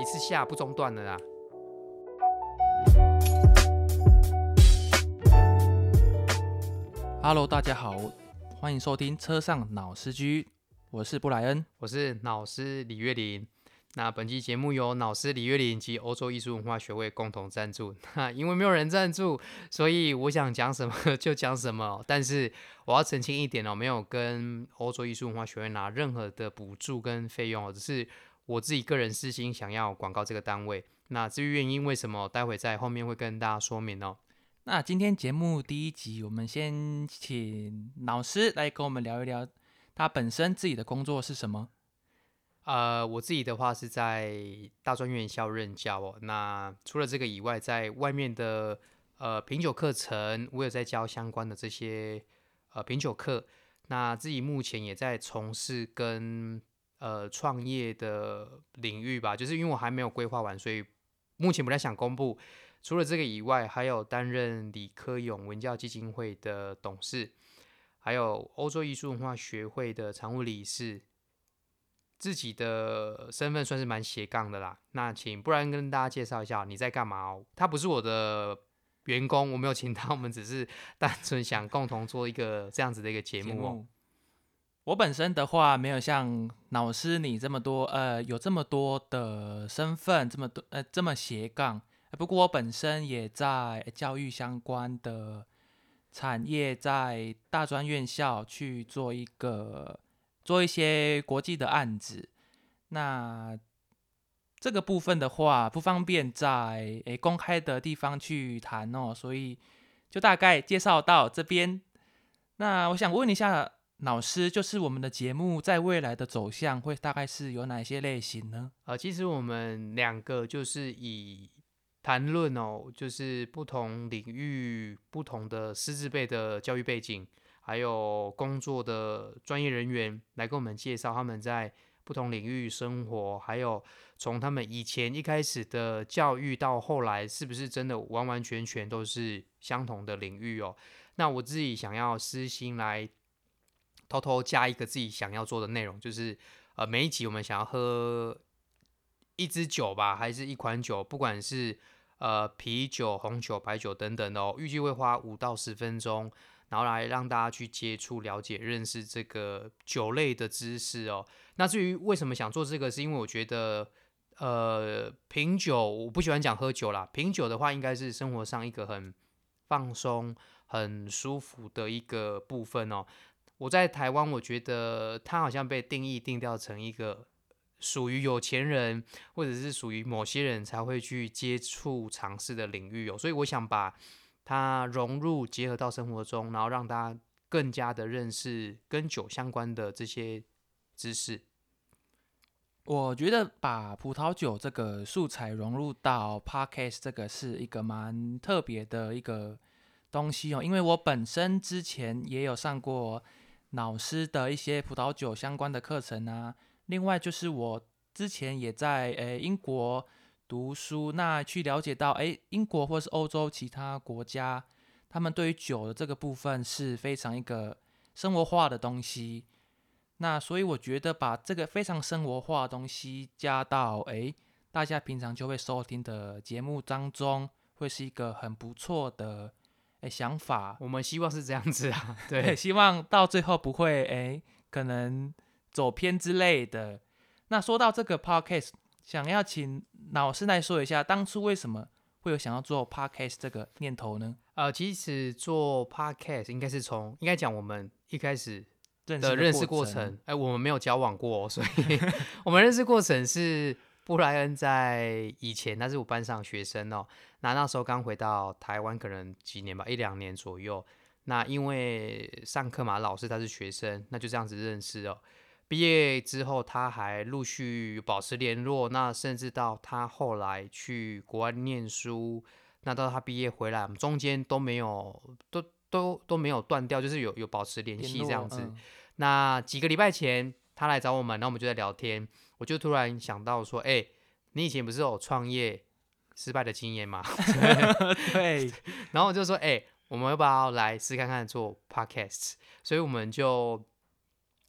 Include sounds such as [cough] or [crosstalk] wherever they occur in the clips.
一次下不中断的啦。Hello，大家好，欢迎收听车上脑司机，我是布莱恩，我是脑师李月林。那本期节目由脑师李月林及欧洲艺术文化学会共同赞助。[laughs] 那因为没有人赞助，所以我想讲什么 [laughs] 就讲什么。但是我要澄清一点哦，没有跟欧洲艺术文化学会拿任何的补助跟费用哦，只是我自己个人私心想要广告这个单位。那至于原因为什么，待会在后面会跟大家说明哦。那今天节目第一集，我们先请老师来跟我们聊一聊他本身自己的工作是什么。呃，我自己的话是在大专院校任教哦。那除了这个以外，在外面的呃品酒课程，我有在教相关的这些呃品酒课。那自己目前也在从事跟呃创业的领域吧，就是因为我还没有规划完，所以目前不太想公布。除了这个以外，还有担任李科勇文教基金会的董事，还有欧洲艺术文化学会的常务理事。自己的身份算是蛮斜杠的啦。那请不然跟大家介绍一下你在干嘛哦。他不是我的员工，我没有请他，我们只是单纯想共同做一个这样子的一个节目哦。我本身的话，没有像老师你这么多，呃，有这么多的身份，这么多，呃，这么斜杠。不过我本身也在教育相关的产业，在大专院校去做一个做一些国际的案子。那这个部分的话，不方便在诶公开的地方去谈哦，所以就大概介绍到这边。那我想问一下老师，就是我们的节目在未来的走向会大概是有哪些类型呢？呃，其实我们两个就是以谈论哦，就是不同领域、不同的师资辈的教育背景，还有工作的专业人员，来跟我们介绍他们在不同领域生活，还有从他们以前一开始的教育到后来，是不是真的完完全全都是相同的领域哦？那我自己想要私心来偷偷加一个自己想要做的内容，就是呃，每一集我们想要喝一支酒吧，还是一款酒，不管是。呃，啤酒、红酒、白酒等等哦，预计会花五到十分钟，然后来让大家去接触、了解、认识这个酒类的知识哦。那至于为什么想做这个，是因为我觉得，呃，品酒我不喜欢讲喝酒啦，品酒的话应该是生活上一个很放松、很舒服的一个部分哦。我在台湾，我觉得它好像被定义定调成一个。属于有钱人，或者是属于某些人才会去接触尝试的领域哦，所以我想把它融入结合到生活中，然后让大家更加的认识跟酒相关的这些知识。我觉得把葡萄酒这个素材融入到 podcast 这个是一个蛮特别的一个东西哦，因为我本身之前也有上过老师的一些葡萄酒相关的课程啊。另外就是我之前也在诶英国读书，那去了解到诶英国或是欧洲其他国家，他们对于酒的这个部分是非常一个生活化的东西。那所以我觉得把这个非常生活化的东西加到诶大家平常就会收听的节目当中，会是一个很不错的诶想法。我们希望是这样子啊，对，[laughs] 希望到最后不会诶可能。走偏之类的。那说到这个 podcast，想要请老师来说一下，当初为什么会有想要做 podcast 这个念头呢？呃，其实做 podcast 应该是从应该讲我们一开始的认识过程。哎，我们没有交往过，所以 [laughs] 我们认识过程是布莱恩在以前，他是我班上学生哦。那那时候刚回到台湾，可能几年吧，一两年左右。那因为上课嘛，老师他是学生，那就这样子认识哦。毕业之后，他还陆续保持联络，那甚至到他后来去国外念书，那到他毕业回来，我们中间都没有，都都都没有断掉，就是有有保持联系这样子。那几个礼拜前，他来找我们，那我们就在聊天，我就突然想到说，哎，你以前不是有创业失败的经验吗？[laughs] 对。[laughs] 然后我就说，哎，我们要不要来试看看做 podcast？所以我们就。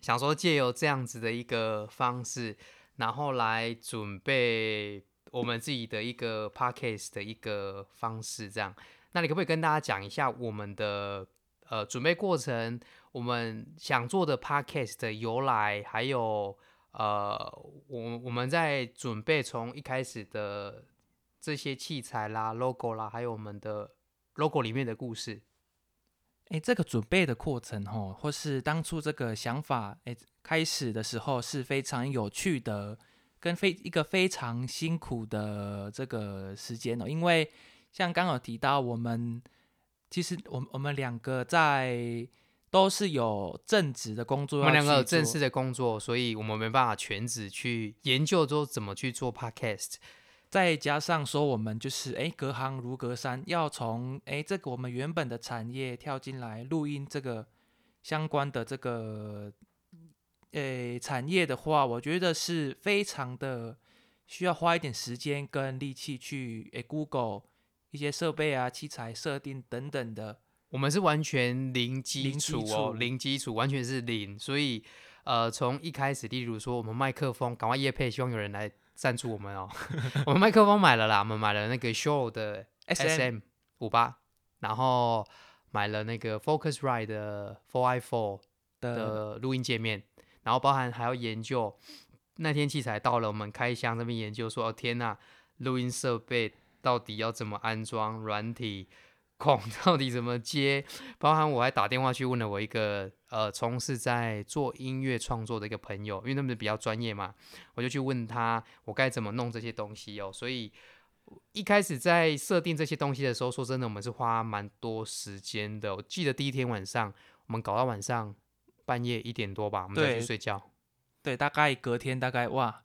想说借由这样子的一个方式，然后来准备我们自己的一个 podcast 的一个方式，这样。那你可不可以跟大家讲一下我们的呃准备过程，我们想做的 podcast 的由来，还有呃我我们在准备从一开始的这些器材啦、logo 啦，还有我们的 logo 里面的故事。哎，这个准备的过程哦，或是当初这个想法哎开始的时候是非常有趣的，跟非一个非常辛苦的这个时间哦，因为。像刚有提到，我们其实我们我们两个在都是有正职的工作，我们两个有正式的工作，所以我们没办法全职去研究说怎么去做 podcast。再加上说我们就是哎隔行如隔山，要从哎这个我们原本的产业跳进来录音这个相关的这个诶产业的话，我觉得是非常的需要花一点时间跟力气去诶 Google。一些设备啊、器材设定等等的，我们是完全零基础哦，零基础，完全是零。所以，呃，从一开始，例如说我们麦克风，赶快夜配，希望有人来赞助我们哦。[laughs] 我们麦克风买了啦，我们买了那个 Shure 的 SM 五八，然后买了那个 Focusrite 的 Four i Four 的录音界面，然后包含还要研究。那天器材到了，我们开箱这边研究说，哦天呐，录音设备。到底要怎么安装软体孔？[laughs] 到底怎么接？包含我还打电话去问了我一个呃，从事在做音乐创作的一个朋友，因为他们比较专业嘛，我就去问他我该怎么弄这些东西哦。所以一开始在设定这些东西的时候，说真的，我们是花蛮多时间的。我记得第一天晚上，我们搞到晚上半夜一点多吧，我们再去睡觉。对，大概隔天大概哇。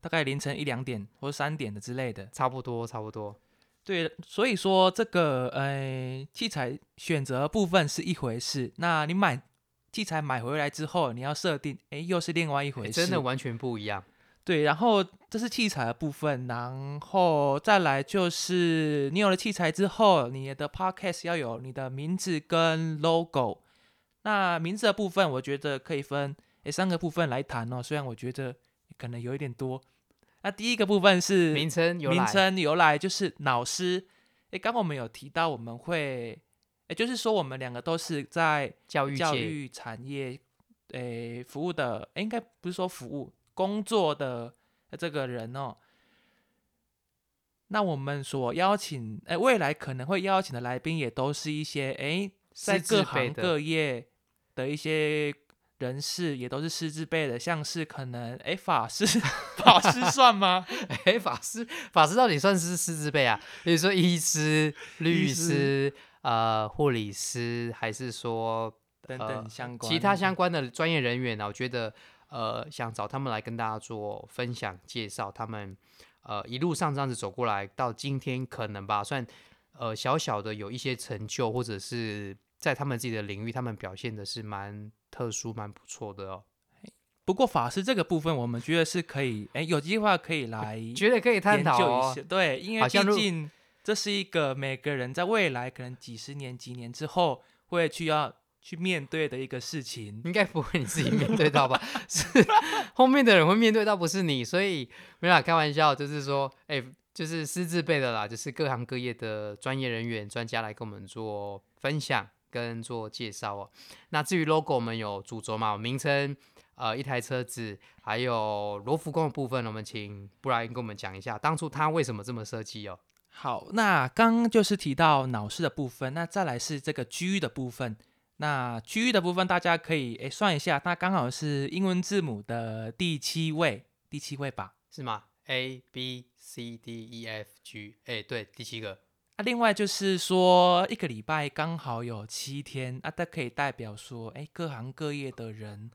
大概凌晨一两点或者三点的之类的，差不多，差不多。对，所以说这个呃器材选择部分是一回事，那你买器材买回来之后，你要设定，哎，又是另外一回事，真的完全不一样。对，然后这是器材的部分，然后再来就是你有了器材之后，你的 podcast 要有你的名字跟 logo。那名字的部分，我觉得可以分诶三个部分来谈哦，虽然我觉得。可能有一点多。那第一个部分是名称由来，名称由来就是老师。哎，刚刚我们有提到我们会，也就是说我们两个都是在教育教育产业诶服务的，应该不是说服务工作的这个人哦。那我们所邀请，哎，未来可能会邀请的来宾也都是一些哎，在各行各业的一些。人士也都是师资辈的，像是可能哎法师，[laughs] 法师算吗？[laughs] 哎法师，法师到底算是师资辈啊？比如说医师、律师、呃护理师，还是说等等相关其他相关的专业人员呢？我觉得呃想找他们来跟大家做分享介绍，他们呃一路上这样子走过来，到今天可能吧算呃小小的有一些成就，或者是在他们自己的领域，他们表现的是蛮。特殊蛮不错的哦，不过法师这个部分，我们觉得是可以，哎，有计划可以来，[laughs] 觉得可以探讨哦。对，因为毕竟这是一个每个人在未来可能几十年、几年之后会去要去面对的一个事情。应该不会你自己面对到吧？[laughs] 是后面的人会面对到，不是你。所以没法开玩笑，就是说，哎，就是师资辈的啦，就是各行各业的专业人员、专家来跟我们做分享。跟做介绍哦。那至于 logo，我们有主轴嘛，名称，呃，一台车子，还有罗浮宫的部分，我们请布莱恩跟我们讲一下，当初他为什么这么设计哦。好，那刚刚就是提到脑室的部分，那再来是这个 G 的部分。那 G 的部分，大家可以诶算一下，那刚好是英文字母的第七位，第七位吧？是吗？A B C D E F G，哎，对，第七个。啊，另外就是说，一个礼拜刚好有七天啊，它可以代表说，哎，各行各业的人，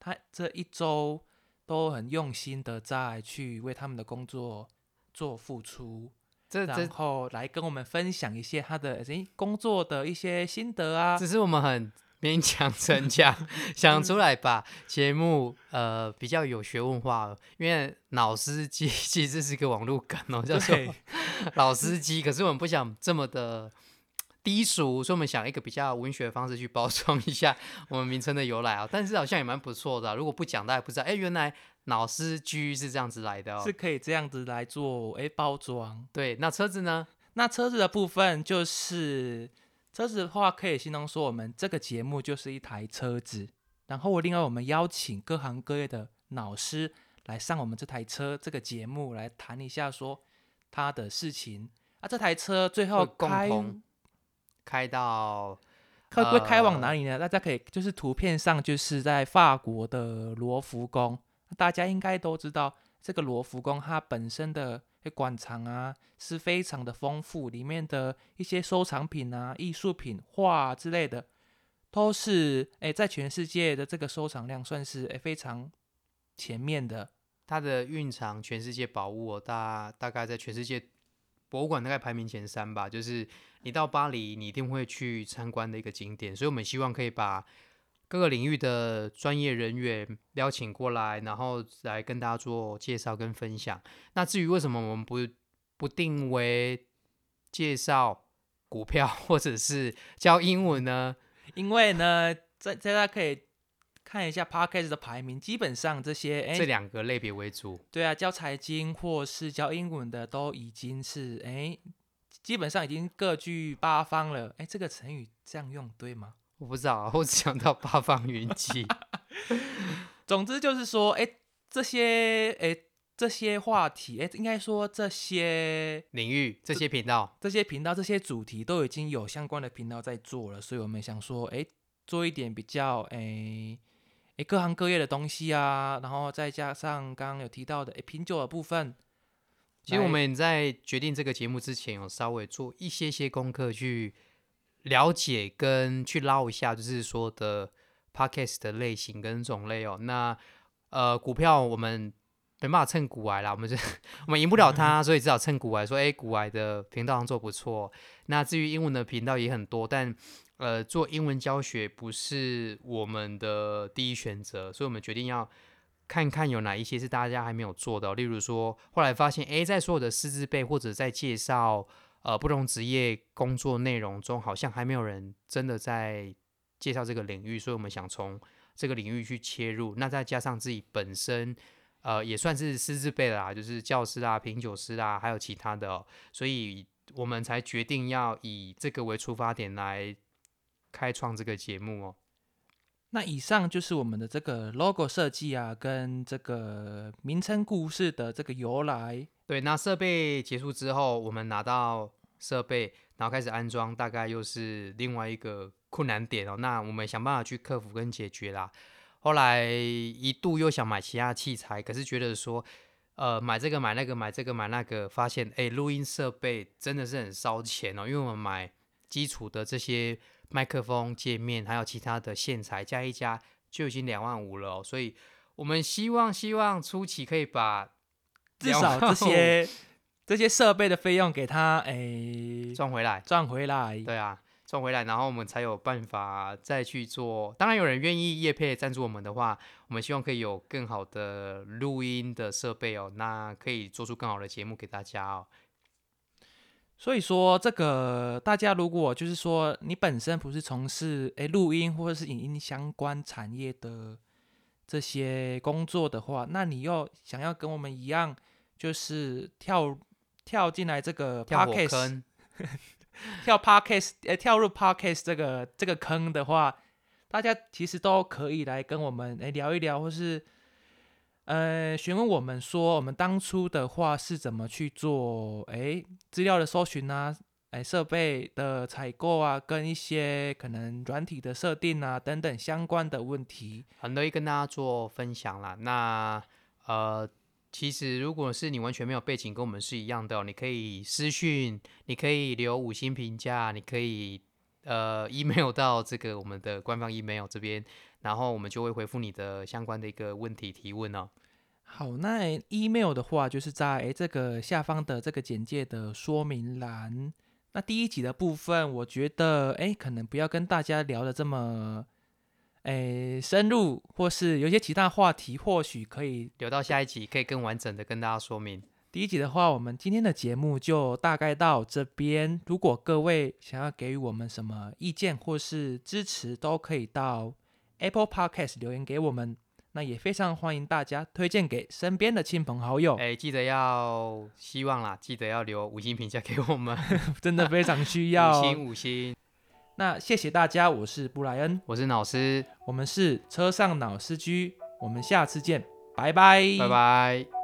他这一周都很用心的在去为他们的工作做付出，然后来跟我们分享一些他的诶工作的一些心得啊。只是我们很。勉强成讲 [laughs] 想出来吧，节目呃比较有学问化了，因为老司机 [laughs] 其实是个网络梗哦，叫做 [laughs] 老司机。可是我们不想这么的低俗，所以我们想一个比较文学的方式去包装一下我们名称的由来啊。但是好像也蛮不错的啊、如果不讲，大家不知道，哎，原来老司机是这样子来的哦是。可以这样子来做诶包装。对，那车子呢？那车子的部分就是车子的话，可以形容说我们这个节目就是一台车子。然后另外我们邀请各行各业的老师来上我们这台车这个节目来谈一下说他的事情。啊，这台车最后开同开到会会开往呃哪里呢？大家可以就是图片上就是在法国的罗浮宫，大家应该都知道这个罗浮宫它本身的馆藏啊是非常的丰富，里面的一些收藏品啊、艺术品、画之类的，都是诶在全世界的这个收藏量算是诶非常前面的。它的蕴藏全世界宝物哦，大大概在全世界博物馆大概排名前三吧。就是你到巴黎，你一定会去参观的一个景点。所以我们希望可以把各个领域的专业人员邀请过来，然后来跟大家做介绍跟分享。那至于为什么我们不不定为介绍股票或者是教英文呢？因为呢，在在大家可以看一下 Podcast 的排名，基本上这些诶这两个类别为主。对啊，教财经或是教英文的都已经是哎，基本上已经各据八方了。哎，这个成语这样用对吗？我不知道啊，我只想到八方云集。[laughs] 总之就是说，哎，这些哎这些话题，哎，应该说这些领域这些频道，这些频道这些主题都已经有相关的频道在做了，所以我们想说，哎，做一点比较哎哎各行各业的东西啊，然后再加上刚刚有提到的哎品酒的部分。其实我来们在决定这个节目之前，有稍微做一些些功课去了解跟去捞一下，就是说的 podcast 的类型跟种类哦。那呃，股票我们没办法蹭股癌啦，我们是 [laughs] 我们赢不了它，所以只好蹭股癌，说哎，股癌的频道上做不错。那至于英文的频道也很多，但呃，做英文教学不是我们的第一选择，所以我们决定要看看有哪一些是大家还没有做的、例如说，后来发现，诶，在所有的师资辈或者在介绍呃不同职业工作内容中，好像还没有人真的在介绍这个领域，所以我们想从这个领域去切入。那再加上自己本身，呃，也算是师资辈啦，就是教师啊、品酒师啊，还有其他的、所以我们才决定要以这个为出发点来开创这个节目哦。那以上就是我们的这个 logo 设计啊，跟这个名称故事的这个由来。对，那设备结束之后，我们拿到设备，然后开始安装，大概又是另外一个困难点哦。那我们想办法去克服跟解决啦。后来一度又想买其他器材，可是觉得说，呃，买这个买那个买这个买那个，发现哎，录音设备真的是很烧钱哦。因为我们买基础的这些麦克风界面，还有其他的线材加一加，就已经两万五了哦。所以我们希望希望初期可以把至少这些这些设备的费用给他诶赚回来。赚回来。对啊，赚回来，然后我们才有办法再去做。当然，有人愿意业配赞助我们的话，我们希望可以有更好的录音的设备哦，那可以做出更好的节目给大家哦。所以说，这个大家如果就是说你本身不是从事诶录音或者是影音相关产业的这些工作的话，那你又想要跟我们一样，就是跳跳进来这个跳火 podcast 坑，[laughs] 跳 podcast 呃跳入 podcast 这个这个坑的话，大家其实都可以来跟我们诶聊一聊，或是呃询问我们说我们当初的话是怎么去做诶资料的搜寻啊，诶设备的采购啊，跟一些可能软体的设定啊等等相关的问题。很乐意跟大家做分享啦。那呃，其实如果是你完全没有背景，跟我们是一样的哦、你可以私讯，你可以留五星评价，你可以呃 email [laughs] 到这个我们的官方 email 这边，然后我们就会回复你的相关的一个问题提问哦。好，那 email 的话，就是在诶这个下方的这个简介的说明栏。那第一集的部分，我觉得诶可能不要跟大家聊的这么诶深入，或是有些其他话题，或许可以留到下一集可以更完整的跟大家说明。第一集的话，我们今天的节目就大概到这边。如果各位想要给予我们什么意见或是支持，都可以到 Apple Podcast 留言给我们。那也非常欢迎大家推荐给身边的亲朋好友，哎，记得要希望啦，记得要留五星评价给我们，[laughs] 真的非常需要。五星五星。那谢谢大家，我是布莱恩，我是老师，我们是车上老司机，我们下次见，拜拜，拜拜。